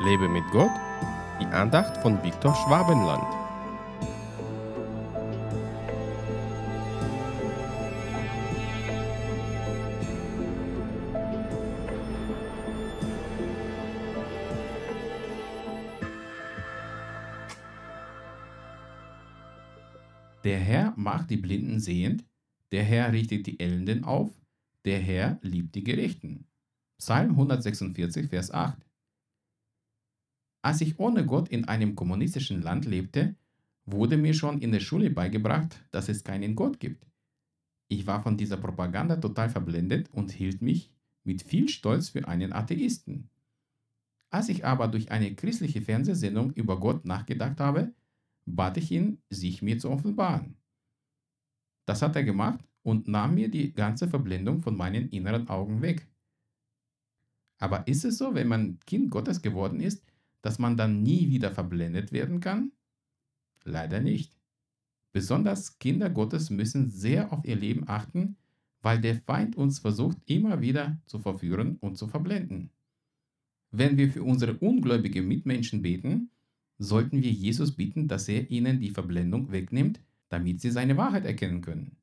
Lebe mit Gott, die Andacht von Viktor Schwabenland. Der Herr macht die Blinden sehend, der Herr richtet die Elenden auf, der Herr liebt die Gerechten. Psalm 146, Vers 8. Als ich ohne Gott in einem kommunistischen Land lebte, wurde mir schon in der Schule beigebracht, dass es keinen Gott gibt. Ich war von dieser Propaganda total verblendet und hielt mich mit viel Stolz für einen Atheisten. Als ich aber durch eine christliche Fernsehsendung über Gott nachgedacht habe, bat ich ihn, sich mir zu offenbaren. Das hat er gemacht und nahm mir die ganze Verblendung von meinen inneren Augen weg. Aber ist es so, wenn man Kind Gottes geworden ist, dass man dann nie wieder verblendet werden kann? Leider nicht. Besonders Kinder Gottes müssen sehr auf ihr Leben achten, weil der Feind uns versucht immer wieder zu verführen und zu verblenden. Wenn wir für unsere ungläubigen Mitmenschen beten, sollten wir Jesus bitten, dass er ihnen die Verblendung wegnimmt, damit sie seine Wahrheit erkennen können.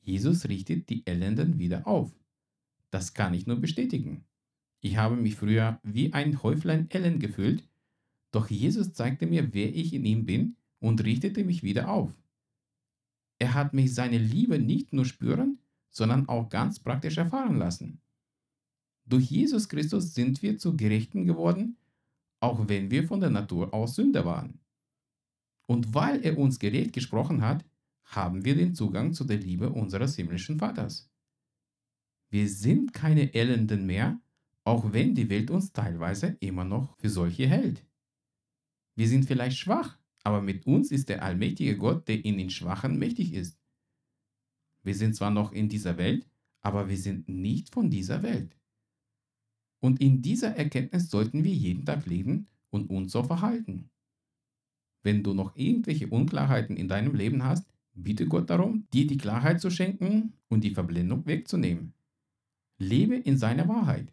Jesus richtet die Elenden wieder auf. Das kann ich nur bestätigen. Ich habe mich früher wie ein Häuflein Elend gefühlt, doch Jesus zeigte mir, wer ich in ihm bin und richtete mich wieder auf. Er hat mich seine Liebe nicht nur spüren, sondern auch ganz praktisch erfahren lassen. Durch Jesus Christus sind wir zu Gerechten geworden, auch wenn wir von der Natur aus Sünder waren. Und weil er uns gerecht gesprochen hat, haben wir den Zugang zu der Liebe unseres himmlischen Vaters. Wir sind keine Elenden mehr, auch wenn die Welt uns teilweise immer noch für solche hält. Wir sind vielleicht schwach, aber mit uns ist der allmächtige Gott, der in den Schwachen mächtig ist. Wir sind zwar noch in dieser Welt, aber wir sind nicht von dieser Welt. Und in dieser Erkenntnis sollten wir jeden Tag leben und uns so verhalten. Wenn du noch irgendwelche Unklarheiten in deinem Leben hast, bitte Gott darum, dir die Klarheit zu schenken und die Verblendung wegzunehmen. Lebe in seiner Wahrheit.